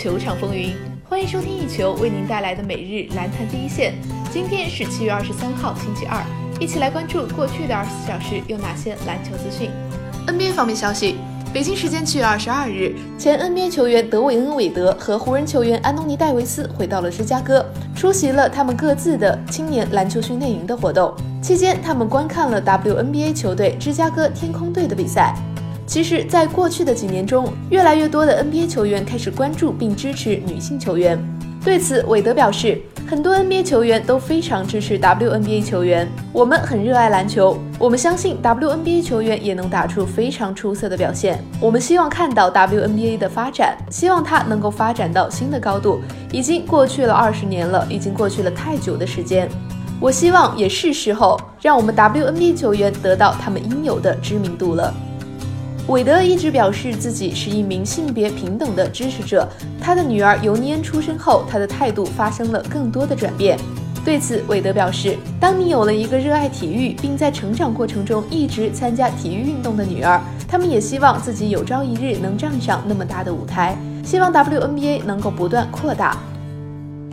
球场风云，欢迎收听一球为您带来的每日篮坛第一线。今天是七月二十三号，星期二，一起来关注过去的二十四小时有哪些篮球资讯。NBA 方面消息，北京时间七月二十二日，前 NBA 球员德韦恩·韦德和湖人球员安东尼·戴维斯回到了芝加哥，出席了他们各自的青年篮球训练营的活动。期间，他们观看了 WNBA 球队芝加哥天空队的比赛。其实，在过去的几年中，越来越多的 NBA 球员开始关注并支持女性球员。对此，韦德表示，很多 NBA 球员都非常支持 WNBA 球员。我们很热爱篮球，我们相信 WNBA 球员也能打出非常出色的表现。我们希望看到 WNBA 的发展，希望它能够发展到新的高度。已经过去了二十年了，已经过去了太久的时间。我希望也是时候让我们 WNBA 球员得到他们应有的知名度了。韦德一直表示自己是一名性别平等的支持者。他的女儿尤尼恩出生后，他的态度发生了更多的转变。对此，韦德表示：“当你有了一个热爱体育，并在成长过程中一直参加体育运动的女儿，他们也希望自己有朝一日能站上那么大的舞台，希望 WNBA 能够不断扩大。”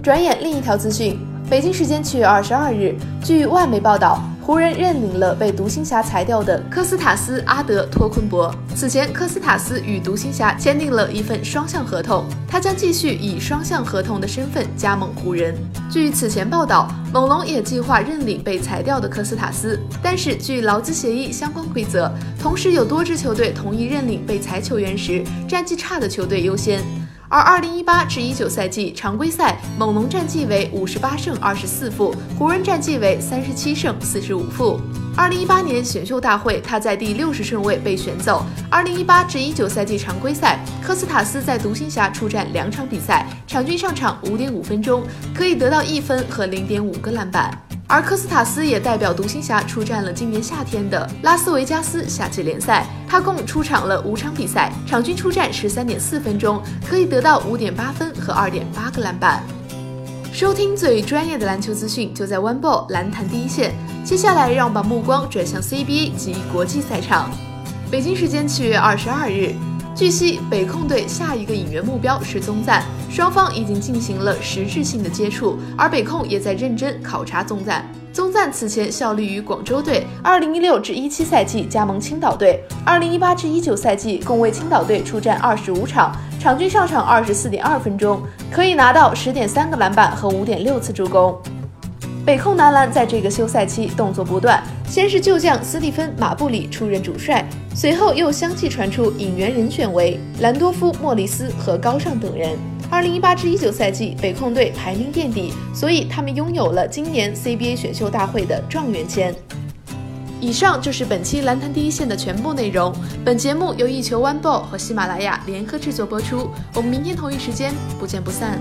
转眼，另一条资讯：北京时间七月二十二日，据外媒报道。湖人认领了被独行侠裁掉的科斯塔斯·阿德托昆博。此前，科斯塔斯与独行侠签订了一份双向合同，他将继续以双向合同的身份加盟湖人。据此前报道，猛龙也计划认领被裁掉的科斯塔斯，但是据劳资协议相关规则，同时有多支球队同意认领被裁球员时，战绩差的球队优先。而二零一八至一九赛季常规赛，猛龙战绩为五十八胜二十四负，湖人战绩为三十七胜四十五负。二零一八年选秀大会，他在第六十顺位被选走。二零一八至一九赛季常规赛，科斯塔斯在独行侠出战两场比赛，场均上场五点五分钟，可以得到一分和零点五个篮板。而科斯塔斯也代表独行侠出战了今年夏天的拉斯维加斯夏季联赛，他共出场了五场比赛，场均出战十三点四分钟，可以得到五点八分和二点八个篮板。收听最专业的篮球资讯，就在 One Ball 篮坛第一线。接下来，让我们把目光转向 CBA 及国际赛场。北京时间七月二十二日。据悉，北控队下一个引援目标是宗赞，双方已经进行了实质性的接触，而北控也在认真考察宗赞。宗赞此前效力于广州队，二零一六至一七赛季加盟青岛队，二零一八至一九赛季共为青岛队出战二十五场，场均上场二十四点二分钟，可以拿到十点三个篮板和五点六次助攻。北控男篮在这个休赛期动作不断，先是旧将斯蒂芬·马布里出任主帅，随后又相继传出引援人选为兰多夫·莫里斯和高尚等人。二零一八至一九赛季，北控队排名垫底，所以他们拥有了今年 CBA 选秀大会的状元签。以上就是本期篮坛第一线的全部内容。本节目由一球 One Ball 和喜马拉雅联合制作播出。我们明天同一时间不见不散。